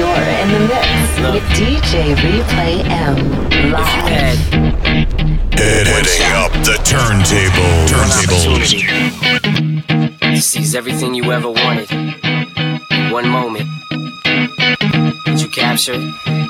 You're in the mix with DJ Replay M live. Hitting up the turntable. Turntable. He sees everything you ever wanted. One moment. Did you capture it?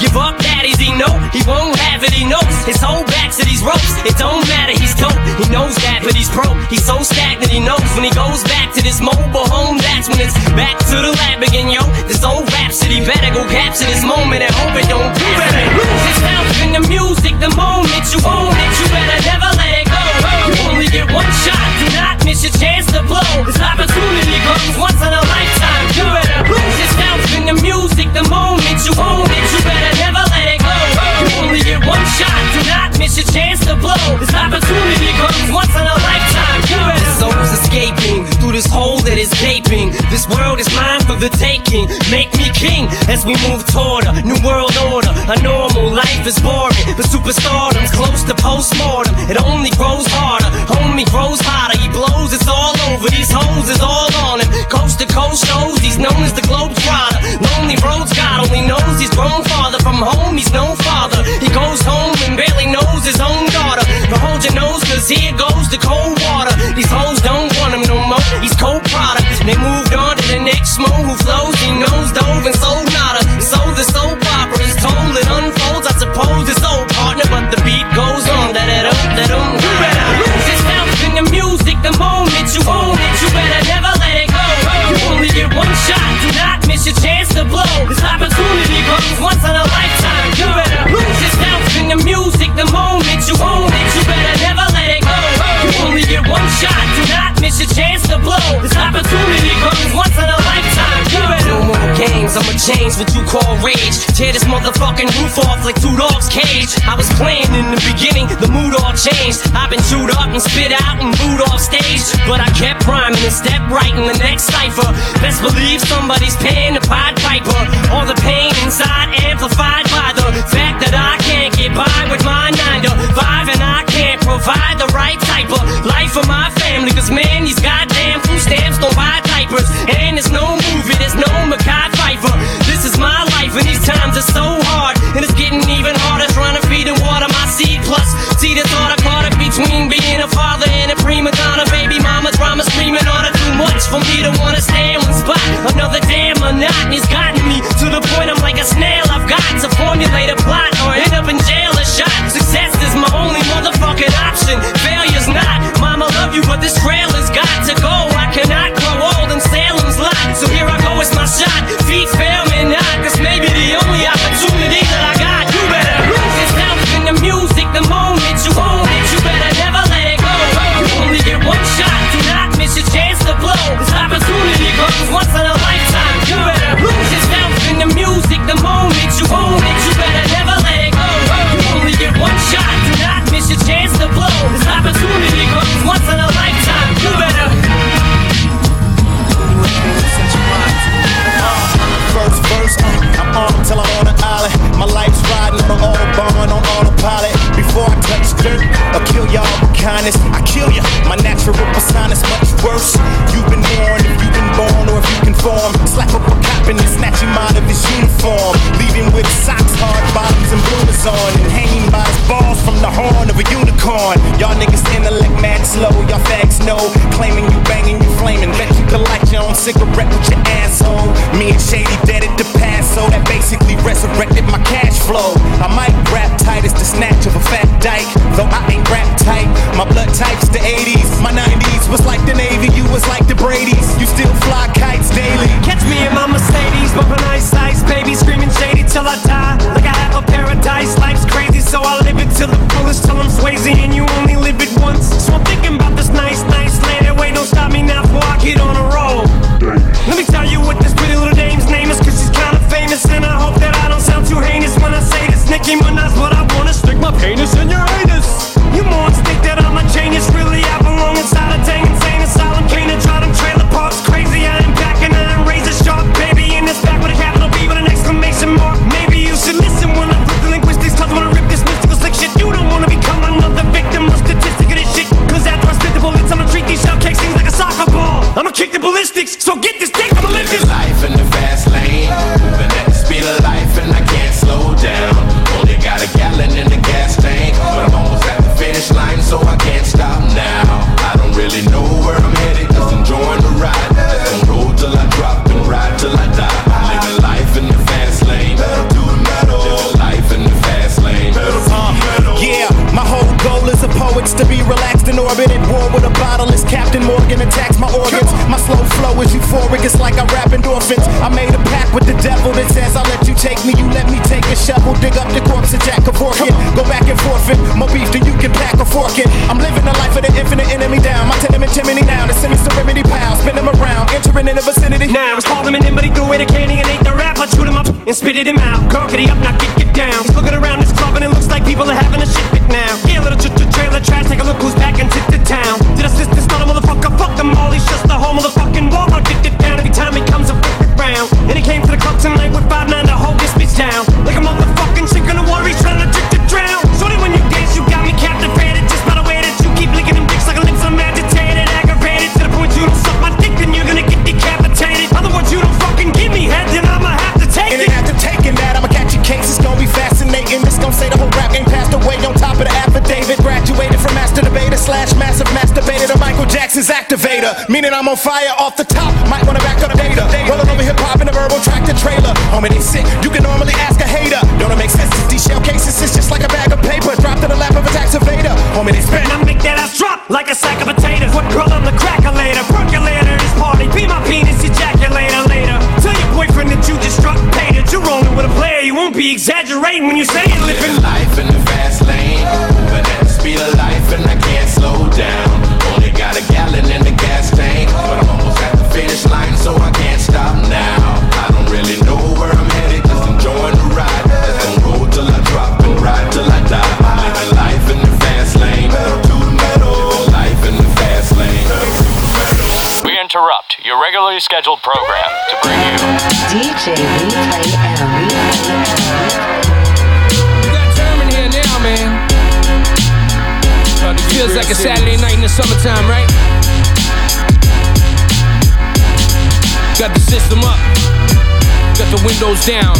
give up. Is he know he won't have it. He knows his whole back to these ropes. It don't matter. He's dope. He knows that, but he's pro. He's so stagnant. He knows when he goes back to this mobile home. That's when it's back to the lab again, yo. This old rhapsody better go capture this moment and hope it don't. You better lose yourself in the music. The moment you own it, you better never let it go. You only get one shot. Do not is gaping. This world is mine for the taking. Make me king as we move toward a new world order. A normal life is boring, but superstardom's close to postmortem. It only grows harder. Homie grows hotter. He blows. It's all over. These hoes is all on him. Coast to coast shows. He's known as the globe trotter. Lonely roads. God only knows he's grown farther from home. He's no father. He goes home and barely knows his own daughter. But hold your nose, cause here goes the cold water. These hoes They moved on to the next move who flows. He knows dove and sold nada. So the soap opera is told. It unfolds. I suppose it's old partner, but the beat goes on. Da da dum da dum. You better lose yourself in the music. The moment you own it, you better never let it go. You only get one shot. Do not miss your chance to blow. This opportunity comes once in a chance to blow. This opportunity comes once in a lifetime. No more games. I'ma change what you call rage. Tear this motherfucking roof off like two dogs' cage. I was playing in the beginning, the mood all changed. I've been chewed up and spit out and booed off stage. But I kept rhyming and stepped right in the next cipher. Best believe somebody's paying the Pied Piper. All the pain inside amplified by the fact that I can't get by with my 9 to 5 and I can't provide the right type of life for my family. Cause man, these goddamn food stamps don't buy diapers. And there's no movie, there's no Mekhi Phifer. This is my life and these times are so hard. And it's getting even harder trying to feed and water my seed. Plus, see the thought I caught it between being a father and a prima donna. Baby mama drama screaming on it too much for me to wanna stay in one spot. Another damn monotony's gotten me to the point I'm like a snail. I've got to you for this railing. with a bottle as Captain Morgan attacks my organs. My slow flow is euphoric, it's like I rap endorphins. I made a pact with the devil that says I'll let you take me, you let me take a shovel, dig up the corpse of Jack of Orkin. Go back and forth it, more beef than you can pack a fork it. I'm living the life of the infinite enemy down. My tenement chimney now, the me serenity pal. Spin them around, entering in the vicinity. Now it's calling him in, but he threw it a candy and ate the rap. I chewed him up and spit it him out. Cockety up, now get, get down. He's looking around this club and it looks like people are having a shit now. Yeah, little ch- ch- trailer trash, take a look who's back and tip the town. Did I this not a motherfucker? Fuck them all, he's just the whole motherfucking wall. I'll get it down every time he comes up round. And he came to the club tonight with 5 9 to hold this bitch down. Like a motherfucking sink in the water, he's trying to, to, to drown. Shorty, when you dance, you got me captivated. Just by the way that you keep licking them dicks like a lips, I'm agitated, aggravated. To the point you don't suck my dick, then you're gonna get decapitated. Other words, you don't fucking give me head, then I'ma have to take and it. And after taking that, I'ma catch a case, it's gonna be fascinating. This gon' say the whole affidavit. Graduated from master debater slash massive masturbator to Michael Jackson's activator. Meaning I'm on fire off the top, might wanna back up data. Rolling over hip hop in a verbal tractor trailer. Homie, they sick, you can normally ask a hater. Don't it make sense? These shell cases is just like a bag of paper dropped in the lap of a tax evader. Homie, they spin. I make that ass drop like a sack of potatoes. What girl on the crackulator? Percolator, this party. Be my penis ejaculator later. Tell your boyfriend that you just struck paid you're rolling with a player. You won't be exaggerating when you say it. Living life in the fast lane. Moving at the speed of life and I can't slow down. Only got a gallon in the gas tank. But I'm almost at the finish line, so I can't stop now. I don't really know where I'm headed, just enjoying the ride. Just gonna roll till I drop and ride till I die. I'm living life in the fast lane. To the metal. Living life in the fast lane. We interrupt your regularly scheduled program to bring you DJ Replay and We got German man. Feels like a Saturday night in the summertime, right? Got the system up, got the windows down.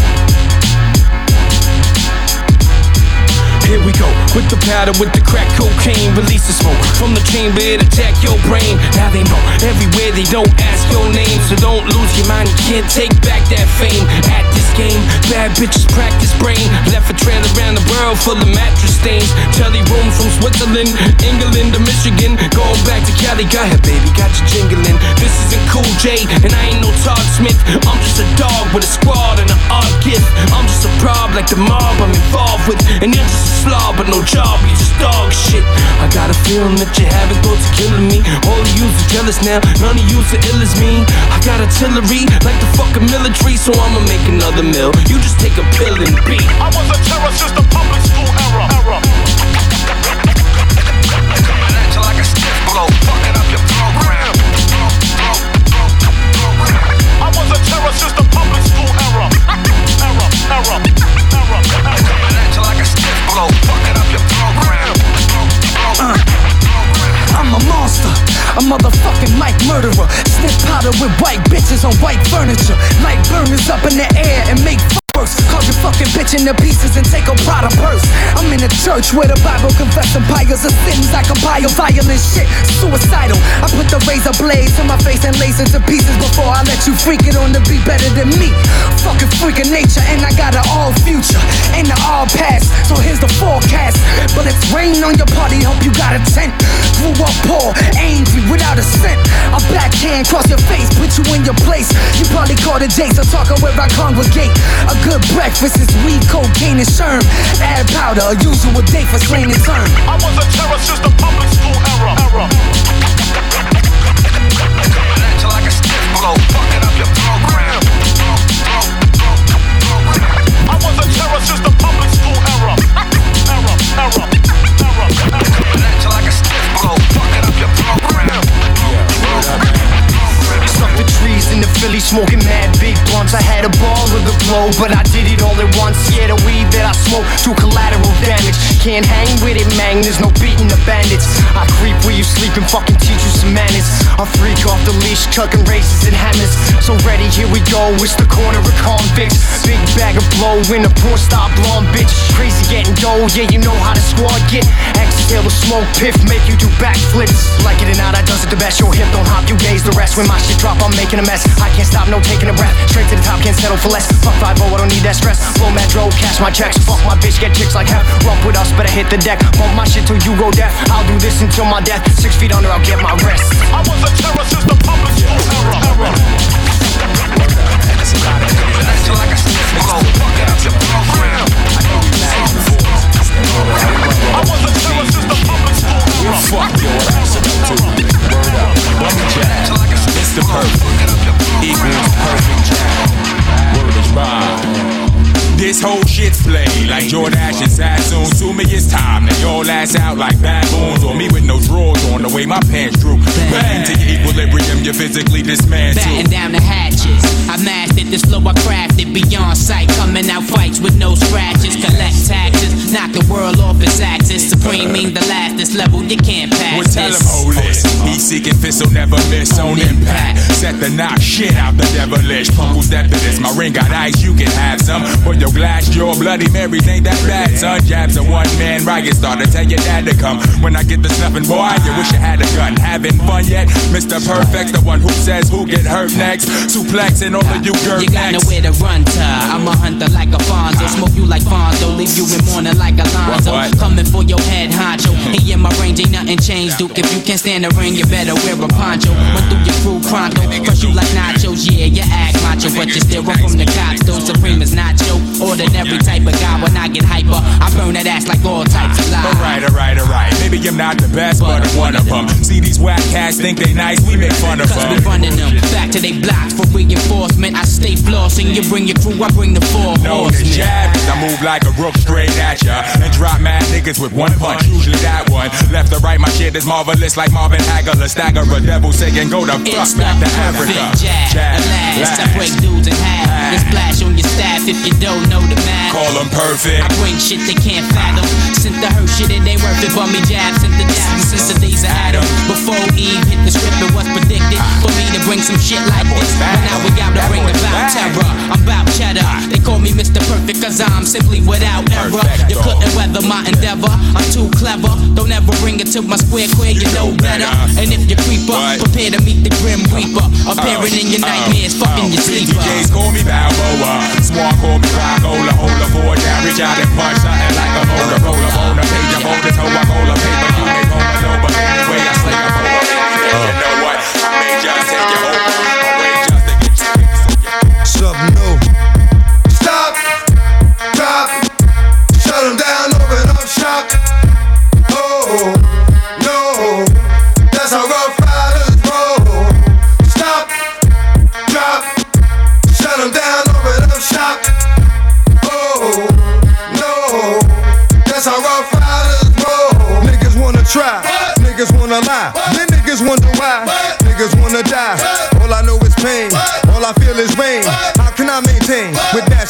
Here we go, with the powder, with the crack cocaine, release the smoke from the chamber, it attack your brain. Now they know everywhere they don't ask your name, so don't lose your mind. You can't take back that fame at this game. Bad bitches practice brain, left a trail around world full of mattress stains. Telly room from Switzerland, England to Michigan, going back to Cali. Go ahead, baby, got you jingling. This isn't Cool J, and I ain't no Todd Smith. I'm just a dog with a squad and an odd gift. I'm just a prob like the mob I'm involved with, and you're just a slob, but no job, you just dog shit. I got a feeling that you having thoughts of killing me. All of yous are jealous now, none of yous are ill as me. I got artillery like the fucking military, so I'ma make another mill. You just take a pill and beat. I was a terror since the with white bitches on white furniture. Light burners up in the air and make Carve your fucking bitch into pieces and take a Prada purse. I'm in a church where the Bible confessing piles of sins. I compile violent shit, suicidal. I put the razor blades to my face and lace it to pieces before I let you freak it on to be better than me. Fucking freak of nature, and I got an all future and an all past. So here's the forecast. But it's rain on your party, hope you got a tent. Grew up poor, angry, without a cent. A backhand cross your face, put you in your place. You probably called it Jason talking where I congregate. A good breakfast is weed, cocaine, and sherm. Add powder, a usual day for slaying and turn. I was a terror since the public school era. era. Like a stiff blow, fucking up your program. I was a terror since the public school era. Era, era, in Philly smoking mad big blunts. I had a ball of the blow, but I did it all at once. Yeah, the weed that I smoke do collateral damage. Can't hang with it, man. There's no beating the bandits. I creep where you sleep and fucking teach you some manners. I freak off the leash, chucking races and hammers. So ready, here we go. It's the corner of convicts. Big bag of blow in a porn star blonde bitch. Crazy getting dough, yeah, you know how the squad get. Exhale the smoke, piff, make you do backflips. Like it or not, I does it the best. Your hip don't hop, you gaze the rest. When my shit drop, I'm making a mess. I can't stop, no taking a breath. Straight to the top, can't settle for less. Fuck 5 I don't need that stress. Blow metro, cash my checks. Fuck my bitch, get chicks like hell. Rump with us, better hit the deck. Bump my shit till you go deaf. I'll do this until my death. Six feet under, I'll get my rest. I was a terror since the public school era. era. It's a lot of niggas out there. Niggas still fucking up your program. I know you mad at the voice. I was a terror since the public school We'll era. fuck your ass up too. Bummy jazz. It's the perfect. Equals perfect. Word is bond. This whole shit's played like Jordache and Sassoon. To me, it's time that y'all ass out like baboons. Or me with no drawers on the way my pants drew. Bang to your equilibrium, you're physically dismantled. Batten down the hatches. I mastered this flow, I crafted beyond sight. Coming out fights with no scratches. Collect taxes, knock the world off its axis. Supreme uh. mean the last, this level you can't pass. Well, tell him oh, this. hold this. Heat seeking fist will never miss on impact. Set the knock shit out the devilish. Punk who step to this. My ring got ice, you can have some. But your glass, your bloody Marys ain't that bad, son. Jabs a one man riot starter. Tell your dad to come. When I get the snuffing, boy, you wish you had a gun. Having fun yet? Mr. Perfect, the one who says who get hurt next. Suplexing all of you girl You got nowhere to run to. I'm a hunter like a Alfonso. Smoke you like Fonzo. Leave you in mourning like Alonzo. What, what? Coming for your head honcho. He in my range, ain't nothing changed, Duke. If you can't stand the ring, you better wear a poncho. Run through your crew pronto. Crush you like nachos. Yeah, you act macho, but you still run from the cops. Though Supreme is nacho. Ordinary type of guy when I get hyper. I burn that ass like all types of lies. Alright, alright, alright. Maybe I'm not the best, but I'm one of them. See these whack cats think they nice, we make fun of Cause we them. running them back to they blocks for reinforcement. I stay flossing. You bring your crew, I bring the four as horsemen. jab, I move like a rook straight at ya. And drop mad niggas with one punch, usually that one. Left to right, my shit is marvelous like Marvin Hagler. Stagger a devil saying go to fuck It's back the to Africa. jab. Jab, Last, I break dudes in half. And splash on your staff if you don't know the math. Call 'em perfect. I bring shit they can't fathom. Sent the hurt shit, it ain't worth it. But me jab, sent the jab since the days of Adam. Before Eve hit the script, it was predicted for me to bring some shit like this. But now we gotta bring about terror. I'm about cheddar. They call me Mr. Perfect cause I'm simply without error. You couldn't weather my endeavor. I'm too clever. Don't ever bring it to my square queer, you know better. And if you creep up, prepare to meet the grim reaper. Oh. Appearing in your oh. nightmares, fucking your oh. sleeper. DJs call me Balboa. Swan call me Rockola. Hold a four down, reach out and punch something like a Motorola. On a page of bonus, hoe I call a paper.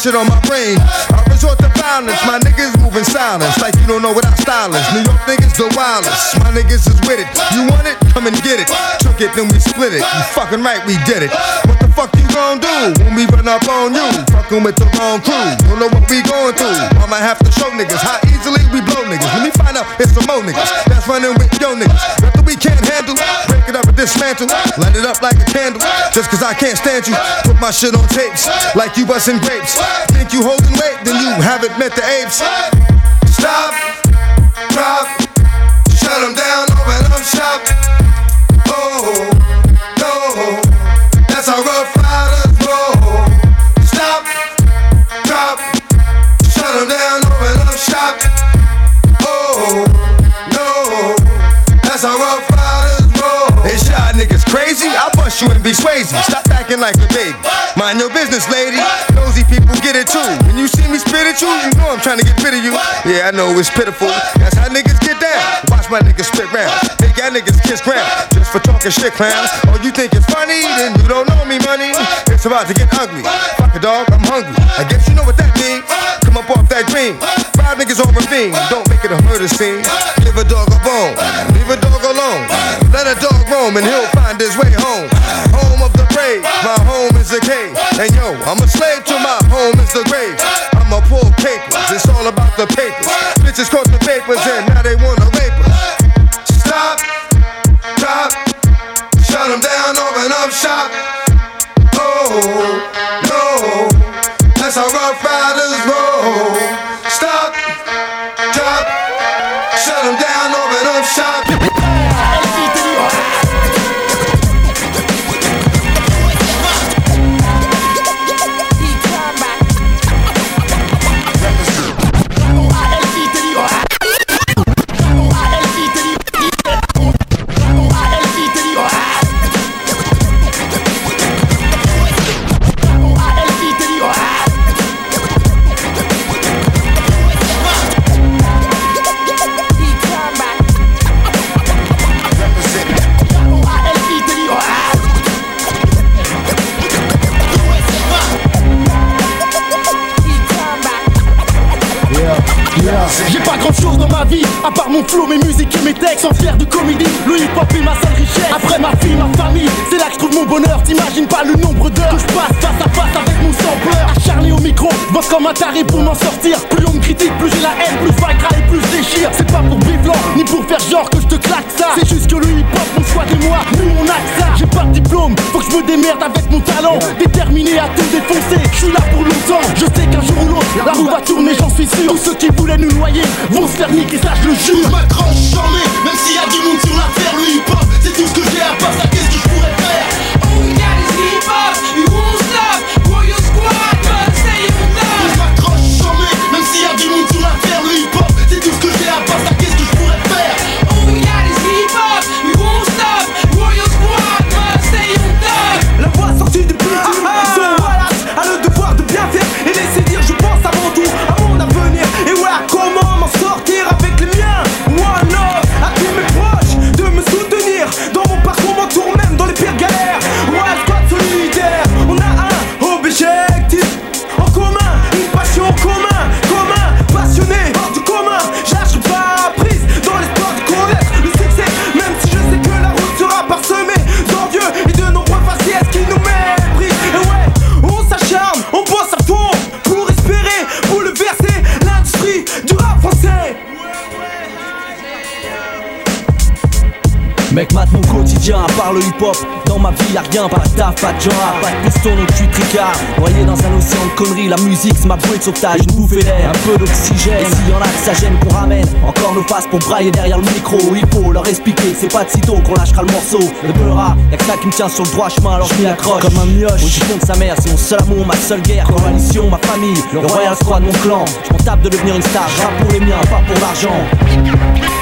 Shit on my brain? I resort to violence, my niggas moving silence, like you don't know what our style. New York niggas the wildest, my niggas is with it. You want it? Come and get it. Took it, then we split it. You fucking right, we did it. Gon' do when we run up on you? Fucking with the wrong crew, don't know what we going through. I might have to show niggas how easily we blow niggas. Let me find out it's some more niggas that's running with yo niggas. Nothing we can't handle, break it up and dismantle, light it up like a candle. Just cause I can't stand you, put my shit on tapes like you busting grapes. Think you holding weight, then you haven't met the apes. Stop, drop, shut 'em down, open up shop. Oh, no, that's how rough riders roll. Stop, drop, shut 'em down, open up shop. Oh, no, that's how rough riders roll. Is y'all niggas crazy? I bust you and be swayzy. Stop acting like a baby. Mind your business, lady. Nosy people get it too. When you see me spit at you, you know I'm trying to get rid of you. Yeah, I know it's pitiful. That's how niggas get down. Watch my niggas spit round. Make y'all niggas kiss ground. For shit, clowns. Oh, you think it's funny? Then you don't know me, money. It's about to get ugly. Fuck a dog, I'm hungry. I guess you know what that means. Come up off that green. Five niggas on ravine. Don't make it a murder scene. Give a dog a bone. Leave a dog alone. Let a dog roam and he'll find his way home. Home of the brave. My home is a cave. And yo, I'm a slave to my home is the grave. I'm a poor papers. It's all about the papers. Bitches caught the papers and now they wanna J'ai pas grand chose dans ma vie, à part mon flow, mes musiques et mes textes. Sans fier de comédie, le hip hop est ma seule richesse. Après ma fille, ma famille, c'est là que je trouve mon bonheur. T'imagines pas le nombre d'heures que je passe face à face avec mon sampleur. Acharné au micro, bosse comme un taré pour m'en sortir. Plus plus j'ai la haine, plus Viagra et plus déchire. C'est pas pour blanc, ni pour faire genre que je te claque ça. C'est juste que le hip hop, mon choix des moi, nous on a que ça. J'ai pas de diplôme, faut que je me démerde avec mon talent. Déterminé à tout défoncer, je suis là pour longtemps. Je sais qu'un jour ou l'autre, la roue va tourner, j'en suis sûr. Tous ceux qui voulaient nous noyer vont se faire niquer, ça je le jure. Je m'accroche, mets, même s'il y a du monde sur la terre, le hip hop, c'est tout ce que j'ai à part ça, qu'est-ce y'a rien, pas de taf, pas de job Pas de piston, donc tu tricard Noyé dans un océan de conneries La musique c'est ma bouée de sauvetage, une bouffée d'air Un peu d'oxygène, et s'il y en a que ça gêne qu'on ramène Encore nos faces pour brailler derrière le micro. Il faut leur expliquer que c'est pas de sitôt qu'on lâchera le morceau. Le beurra, y'a que ça qui me tient sur le droit chemin Alors je m'y accroche. Comme un mioche fond de sa mère, c'est mon seul amour, ma seule guerre. Coalition, ma famille, le royal squad, mon clan. Je m'en tape de devenir une star, je rappe pour les miens, pas pour l'argent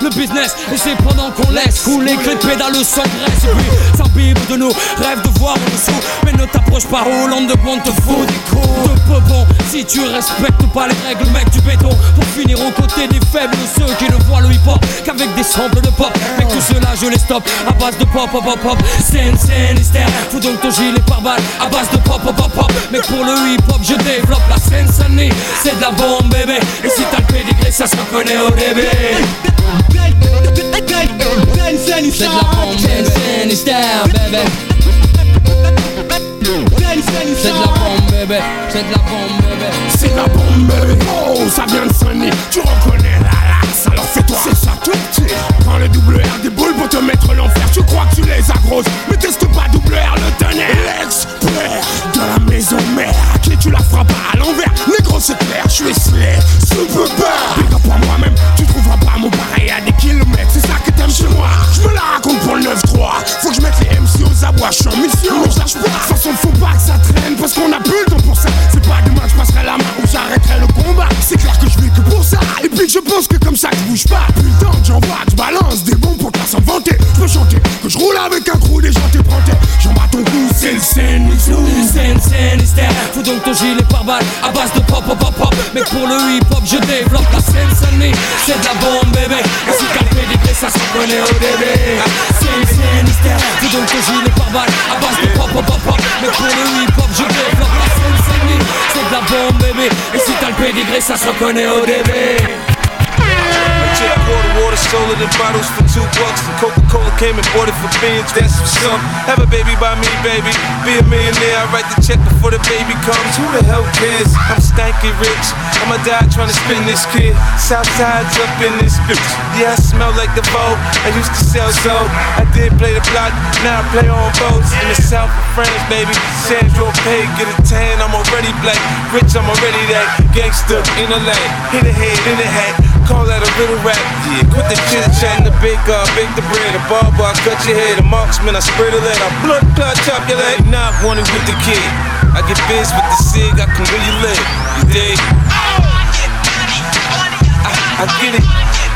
le business Et c'est pendant qu'on laisse couler que les pédales s'engraissent Et puis de nous Rêve de voir en dessous. Mais ne t'approche pas Hollande de bon te faut des coups. De peu bon si tu respectes pas les règles mec du béton. Pour finir aux côtés des faibles Ceux qui ne voient le hip hop qu'avec des samples de pop. Mec tout cela je les stoppe à base de pop pop pop pop. Scène hystère Fous donc ton gilet par balle à base de pop pop pop pop. Mec Mais pour le hip hop, je développe la scène. C'est de la bombe, bébé. Et si t'as le pédigré, ça se reconnaît au début. C'est de la bombe, Sunny style, bébé. C'est de la bombe, bébé. C'est de la bombe, bébé. C'est de la bombe, bébé. Oh, ça vient de sonner. Tu reconnais la lasse, alors fais-toi. C'est ça tout. Prends le double R des boules pour te mettre l'enfer. Tu crois que tu les agroses, mais teste pas double R le tonnerre. L'expert de la maison mère. À qui tu la feras pas à l'envers. Négro, c'est clair, je suis slay. Super bad. Big à moi-même. Tu trouveras pas mon pareil à des kilomètres. C'est ça que t'aimes chez moi. Je me la raconte pour le 9-3. Faut que je mette les MC aux abois. Je suis en mission, mais je lâche pas. De toute façon, faut pas que ça traîne parce qu'on a plus le temps pour ça. C'est pas demain que je passerai la main ou j'arrêterai le combat. C'est clair que je vis que pour ça. Et puis que je pense que comme ça que je bouge pas. Putain, j'envoie, je balance des bons pour pas s'en vanter. Je peux chanter que je roule avec un crew des gens t'éprantés. J'en bats ton cou, c'est le scène, Scène, scène, hystère. Fous donc ton gilet par balle à base de pop, pop, pop, pop. Mais pour le hip hop, je développe la scène Sunny. C'est de la bombe, bébé. Et si t'as le ça se reconnaît au début. Scène, scène. Fous donc ton gilet par balle à base de pop, pop, pop, pop. Mais pour le hip hop, je développe la scène Sunny. C'est de la bombe, bébé. Et si t'as le pédigré, ça se reconnaît au début. Legit water, water, it in bottles for two bucks. And Coca-Cola came and bought it for beans. That's what's up. Have a baby by me, baby. Be a millionaire. I write the check before the baby comes. Who the hell cares? I'm stanky rich. I'ma die trying to spin this kid. Southside's up in this bitch. Yeah, I smell like the boat. I used to sell soap. I did play the block. Now I play on boats in the south of France, baby. Sandro Pay, get a tan. I'm already black. Rich, I'm already that. Gangster in the lane. Hit a head in the hat. Call that a little rap, yeah. Quit the chit chat and the big uh, bake the bread. The barber, I cut your head. a marksman, I spray the lead. I blood clot chop your leg. Not wanted with the kid. I get biz with the cig, I can really live. You dig? I, I get it.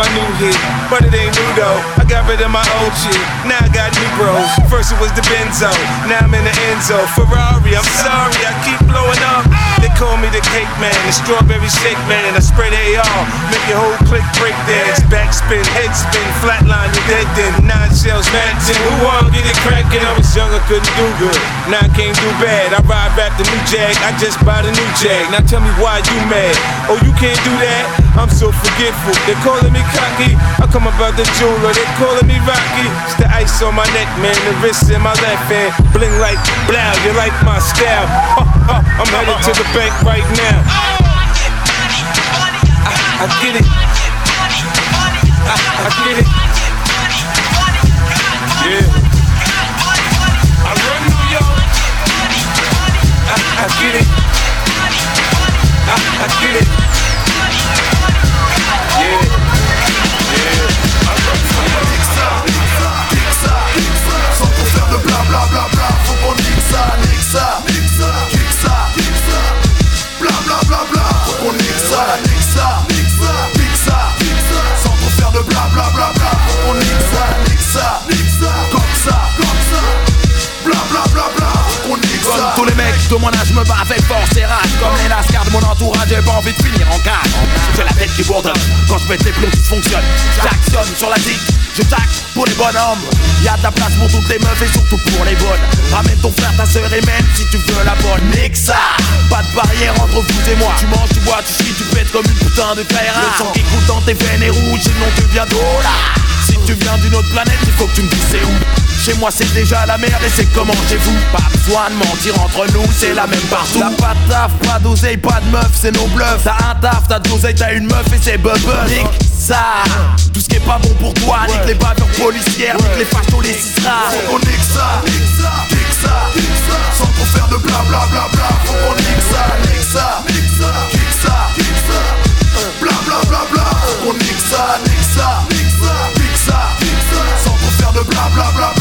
My new hit, but it ain't new though. I got rid of my old shit, now I got new bros. First it was the Benzo, now I'm in the Enzo. Ferrari, I'm sorry, I keep blowing up. They call me the cake man, the strawberry shake man. I spray the AR, make your whole click break dance. Backspin, head spin, flatline, you dead then. Nine shells, Manson. Who want get it crackin'? I was young, I couldn't do good. Now I can't do bad. I ride back the new Jag, I just bought a new Jag. Now tell me why you mad? Oh, you can't do that? I'm so forgetful. They calling me cocky. I come about the jeweler. They calling me Rocky. It's the ice on my neck, man. The wrist in my left hand. Bling like blow. You like my style? I'm headed to the bank right now. I, I get it. I, I get it. Yeah. De mon âge me bats avec force et rage. Comme les lascars de mon entourage j'ai pas envie de finir en cage. J'ai la tête qui bourdonne quand je pète les plombs qui fonctionnent. J'actionne sur la tique, je tac pour les bonhommes. Y'a de la place pour toutes les meufs et surtout pour les bonnes. Ramène ton frère, ta soeur et même si tu veux la bonne. Nique ça. Pas de barrière entre vous et moi. Tu manges, tu bois, tu chies, tu pètes comme une putain de frère Le sang qui coule dans tes veines est rouge sinon tu viens d'où là. Si tu viens d'une autre planète il faut que tu me dises c'est où chez moi c'est déjà la merde et c'est comment chez vous Pas besoin de mentir entre nous, c'est la même partout T'as pas de taf, pas d'oseille, pas de meuf, c'est nos bluffs T'as un taf, t'as de l'oseille, t'as une meuf et c'est bubble Nique ça, tout ce qui est pas bon pour toi Nique les bavures policières, nique les fachos, les cisras Faut qu'on nique ça, nique ça, nique ça, nique ça Sans trop faire de bla bla bla bla Faut qu'on nique ça, nique ça, nique ça Kick ça, Bla bla bla bla Faut qu'on nique ça, nique ça, nique ça Nique ça, nique ça Sans trop faire de bla bla bla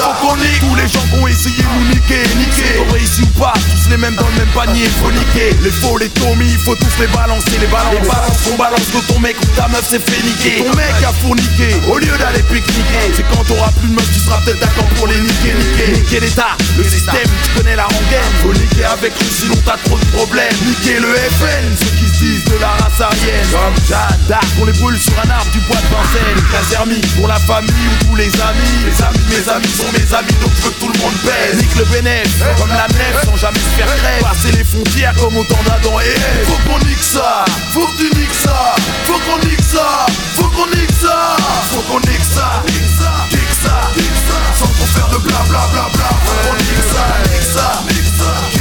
Tous les gens qui ont essayé de nous niquer, niquer Ont réussi ou pas, tous les même dans le même panier, faut niquer. Les faux, les Tommy, faut tous les balancer, les balances. Les balances, on balance que ton mec ou ta meuf s'est fait niquer. Ton mec a fourniqué, au lieu d'aller pique-niquer. C'est quand t'auras plus de meuf, tu seras peut-être d'accord pour les niquer, niquer. Niquer l'état, le système, tu connais la rengaine. Faut niquer avec eux, sinon t'as trop de problèmes. Niquer le FN, de la race arienne. Comme Jeanne d'Arc, on les brûle sur un arbre du bois de Vincennes. Casermi, pour la famille ou tous les amis. Les amis, mes amis sont mes amis, donc je veux que tout le monde pèse. Nique le bénéfice, comme la nef, sans jamais se faire crève. Passer les frontières comme autant d'Adam et Ève. Faut qu'on nique ça, faut que tu niques ça. Faut qu'on nique ça, faut qu'on nique ça. Faut qu'on nique ça, nique ça, nique ça, nique ça. Sans trop faire de bla bla bla bla. Faut qu'on nique ça, nique ça, nique ça,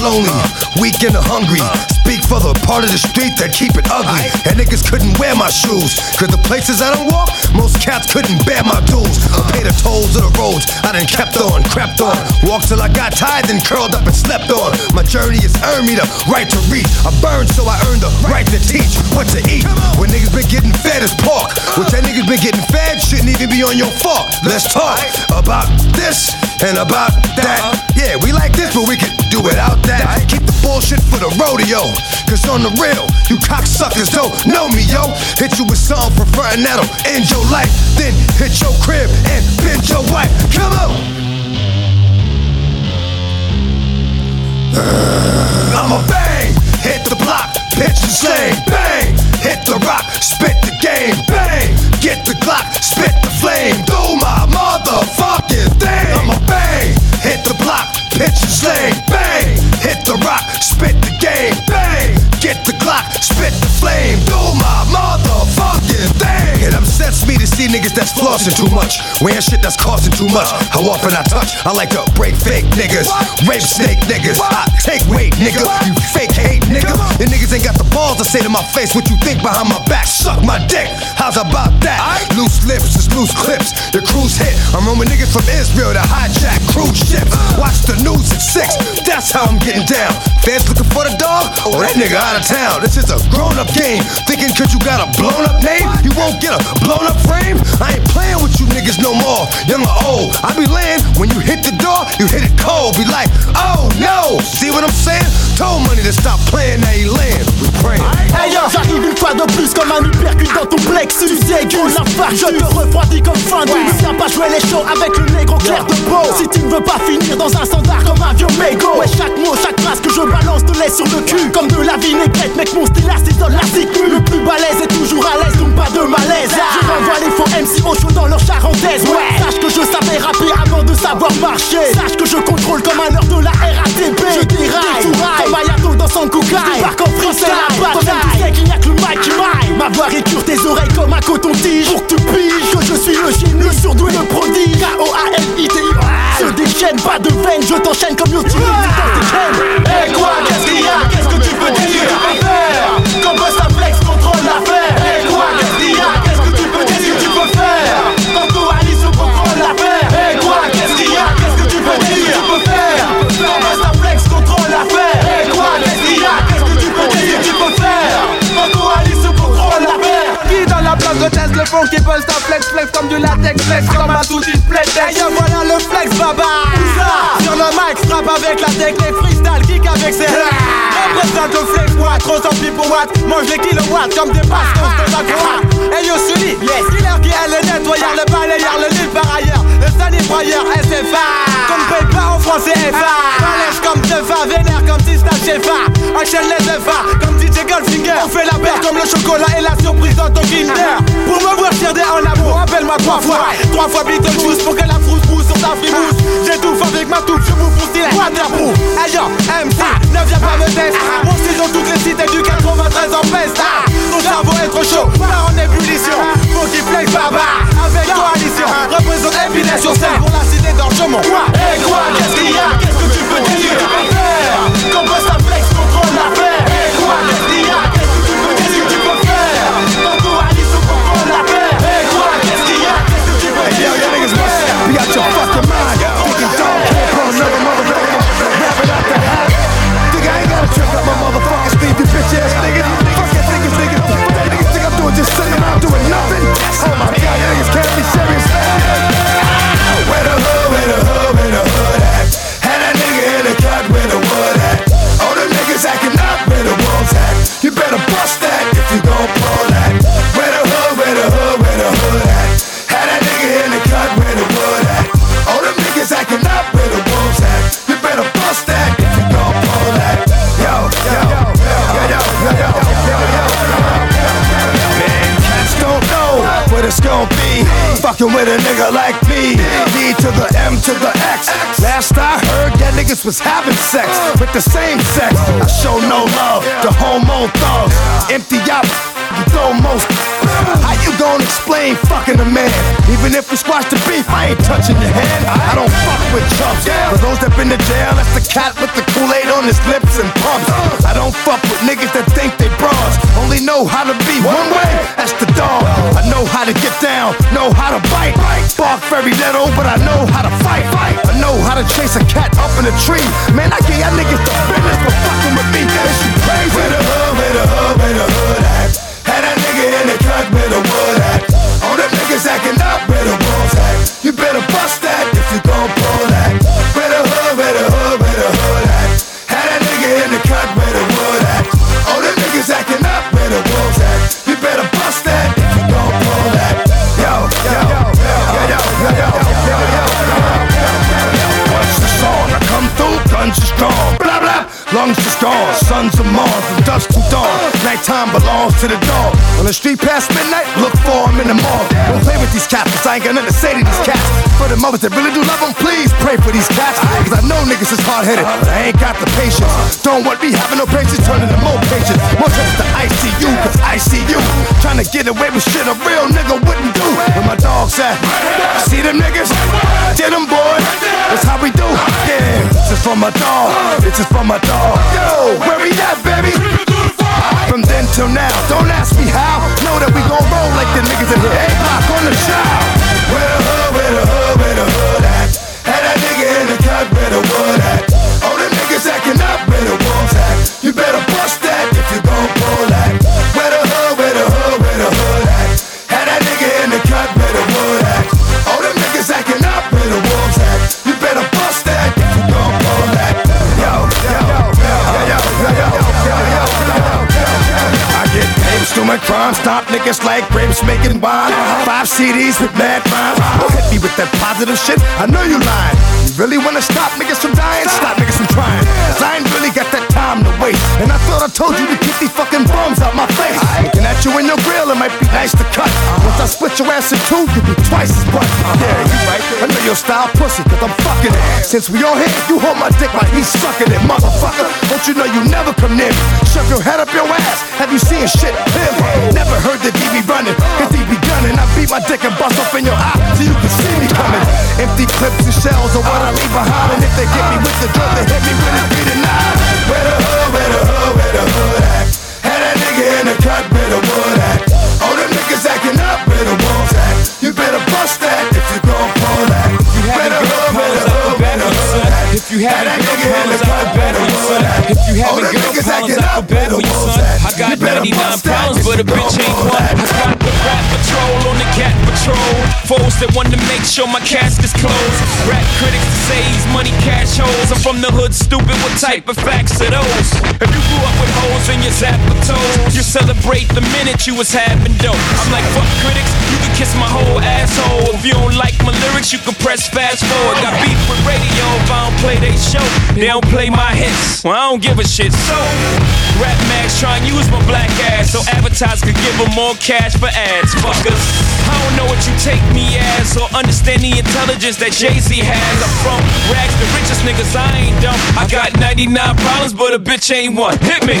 lonely, weak and hungry. Speak for the part of the street that keep it ugly. And niggas couldn't wear my shoes. Cause the places I don't walk, most cats couldn't bear my dues. I pay the tolls of the roads I done kept on, crept on. Walked till I got tired, then curled up and slept on. My journey has earned me the right to reach. I burned so I earned the right to teach what to eat. When niggas been getting fed as pork. What that niggas been getting fed shouldn't even be on your fork. Let's talk about this and about that. Yeah, we like this, but we can do without that. Keep the bullshit for the rodeo. Cause on the real, you cocksuckers don't know me, yo. Hit you with something for frontin' that'll end your life. Then hit your crib and bend your wife. Come on! I'm a bang, hit the block, pitch the slang, bang, hit the rock, spit the game, bang, get the clock, spit the flame, do my motherfucking thing. I'm a bang, hit the block, pitch the slang, bang, hit the rock, spit the game, bang, get the clock, spit the flame, do my motherfucking thing. It upsets me to see niggas that's flossing too much, wearing shit that's costing too much. How often I touch, I like to break fake niggas, rape snake niggas. I take weight, nigga, you fake hate, nigga. The niggas ain't got the balls to say to my face what you think behind my back. Suck my dick. How's about that? Loose lips is loose clips. The cruise hit. I'm roaming niggas from Israel to hijack cruise ships. Watch the news at six. That's how I'm getting down. Fans looking for the dog? Oh, that nigga out of town. This is a grown up game. Thinking cause you got a blown up name, you won't get a blown up frame? I ain't playing with you niggas no more. Young or old. I be laying when you hit the door, you hit it cold. Be like, oh no. See what I'm saying? Told money to stop playing, now he je te refroidis comme fin du Ne viens pas jouer les shows avec le négro clair de peau Si tu ne veux pas finir dans un standard comme un vieux mégot Ouais chaque mot, chaque phrase que je balance te laisse sur le cul Comme de la vinaigrette, mec mon style isole la zicu Le plus balèze est toujours à l'aise, donc pas de malaise Je renvoie les faux MC au chaud dans leur charentaise Ouais, sache que je savais rapper avant de savoir marcher Sache que je contrôle comme un heure de la RATP Je déraille, comme Ayato dans son Kukai Débarque en freestyle, la bataille Toi-même tu sais qu'il n'y a que le mic qui maille Ma voix récure tes oreilles comme un coton-tige Pour que tu piges que je suis le génie, le surdoué, le prodige. K-O-A-L-I-T-I Se déchaîne, pas de veine, je t'enchaîne comme Yoti dans tes chaînes Eh quoi, qu'est-ce qu'il y a? Le pose ta flex flex comme du latex flex comme un tout display Et yo voilà le flex baba. Sur le mic frappe avec la technique freestyle kick avec ses Représente le flex watt, trop sans pour watt Mange les kilowatts comme des de la droite Et yo Sully, yes. Killer qui est le nettoyeur, le balayeur, le lit par ailleurs SFA Comme PayPal en français FA Balèche comme Tefa, vénère comme Tista Shefa Enchaîne les FA comme DJ Goldfinger. On fait la paire comme le chocolat et la surprise dans ton Kinder. Pour me voir tirer en amour, appelle-moi trois fois. Trois fois Beetlejuice pour que la frousse pousse J'étouffe avec ma touche, je vous fous style Waterproof yo, MC, Ne viens pas me tester. Mon style dans toutes les cités du 93 en peste. Ah, Ton cerveau est trop chaud, là en ébullition Faut qu'il flex baba. Avec coalition Représente épinay sur scène. Pour la cité d'Orgemont. Quoi Et quoi? Qu'est-ce qu'il y a? Qu'est-ce que tu peux dire? Fucking with a nigga like me. D to the M to the X. Last I heard, that niggas was having sex with the same sex. I show no love to homo thugs. Empty out, you throw most. How you gonna explain fucking a man? Even if we squash the beef, I ain't touching your head. I don't fuck with chumps. For those that been to jail, that's the cat with the Kool-Aid on his lips and pumps. I don't fuck with niggas that think they bras. Only know how to be one way, that's the dog. I know how to get down, know how to bite. Bark very little, but I know how to fight. I know how to chase a cat up in a tree. Man, I get y'all niggas the business for fucking with me. You crazy? Where the hood, where the hood, where the hood at? Ain't got nothing to say to these cats. For the mothers that really do love them, please pray for these cats. Cause I know niggas is hard headed, but I ain't got the patience. Don't want me having no patience, turning to more patience. More trips to ICU, cause I see you. Trying to get away with shit a real nigga wouldn't do. Where my dogs at? See them niggas? Get them, boys. That's how we do. Yeah, this is for my dog. This is for my dog. Yo, where we at, baby? From then till now, don't ask me how. Know that we gon' roll like the niggas in here. A-Block on the shout. Where the hood, where the hood, where the hood at? Had that nigga in the cut, where the wood at? All the niggas acting up, where the wolves at? You better bust that if you gon' pull that. Where the hood, where the hood, where the hood at? Had that nigga in the cut, where the wood at? All them niggas acting up, where the wolves at? You better bust that if you gon' pull that. Yo, yo, yo, yo, yo, yo, yo, yo, yo, yo. yo. I get names to my crime, stop niggas like grapes making wine. Five CDs with mad rhymes. Don't hit me with that positive shit. I know you lying. You really wanna stop niggas from dying? Stop niggas from trying. Cause I ain't really got that time to waste. And I thought I told you to keep these fucking bums out my face. In your grill, it might be nice to cut. Once I split your ass in two, you be twice as much. Yeah, you right. I know your style pussy, cause I'm fucking it. Since we all here, you hold my dick like he's sucking it, motherfucker. Don't you know you never come near me? Shove your head up your ass. Have you seen shit clearly? Never heard the DB running, cause he be gunning. I beat my dick and bust off in your eye so you can see me coming. Empty clips and shells are what I leave behind. And if they get me with the drug, they hit me with it, be denied. Where the hood, where the hood, where the hood nigga in the cut better act. All niggas acting up better won't act. You better bust that if you gon' pull that. You better love, better better. If you Had having that girl nigga in problems, I feel bad you, son. If you having them girl problems, I feel up, where bad the for you, son. I got 99 bust that pounds, but a bitch ain't one. I got the rap patrol on the cat patrol. Foes that want to make sure my casket's closed. Rap critics to say he's money cash hoes. I'm from the hood, stupid. What type of facts are those? If you grew up with holes in your zap toes, you celebrate the minute you was having dope. I'm like, fuck critics, you can kiss my whole asshole. If you don't like my lyrics, you can press fast forward. Got beef with radio if I don't play they show. They don't play my hits. Well, I don't give a shit. So, Rap mags try to use my black ass so advertisers could give them more cash for ads. Fuckers. I don't know what you take me as or understand the intelligence that Jay Z has. I'm from rags, the richest niggas. I ain't dumb. I got 99 problems, but a bitch ain't one. Hit me.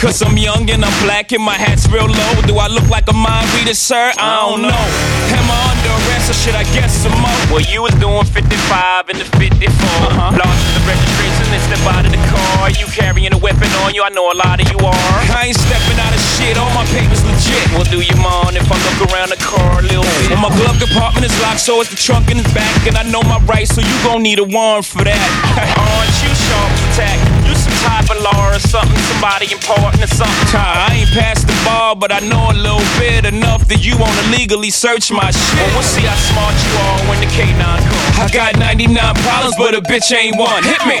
Cause I'm young and I'm black and my hat's real low. Do I look like a mind reader, sir? I don't know. Am I under arrest or should I guess some more? Well, you was doing 55 and the 54. Uh-huh. Lost the registration and step out of the car. You carrying a weapon on you? I know a lot of you are. I ain't stepping out of shit. All my papers legit. Well, do you mind if I look around the car a little bit? Well, my glove compartment is locked, so it's the trunk in the back. And I know my rights, so you gon' need a warrant for that. Aren't you sharp attack? You some type of law or something, somebody important or something. I ain't passed the ball, but I know a little bit enough that you wanna legally search my shit. Well, we'll see how smart you are when the K9 comes. I got 99 problems, but a bitch ain't one. Hit me.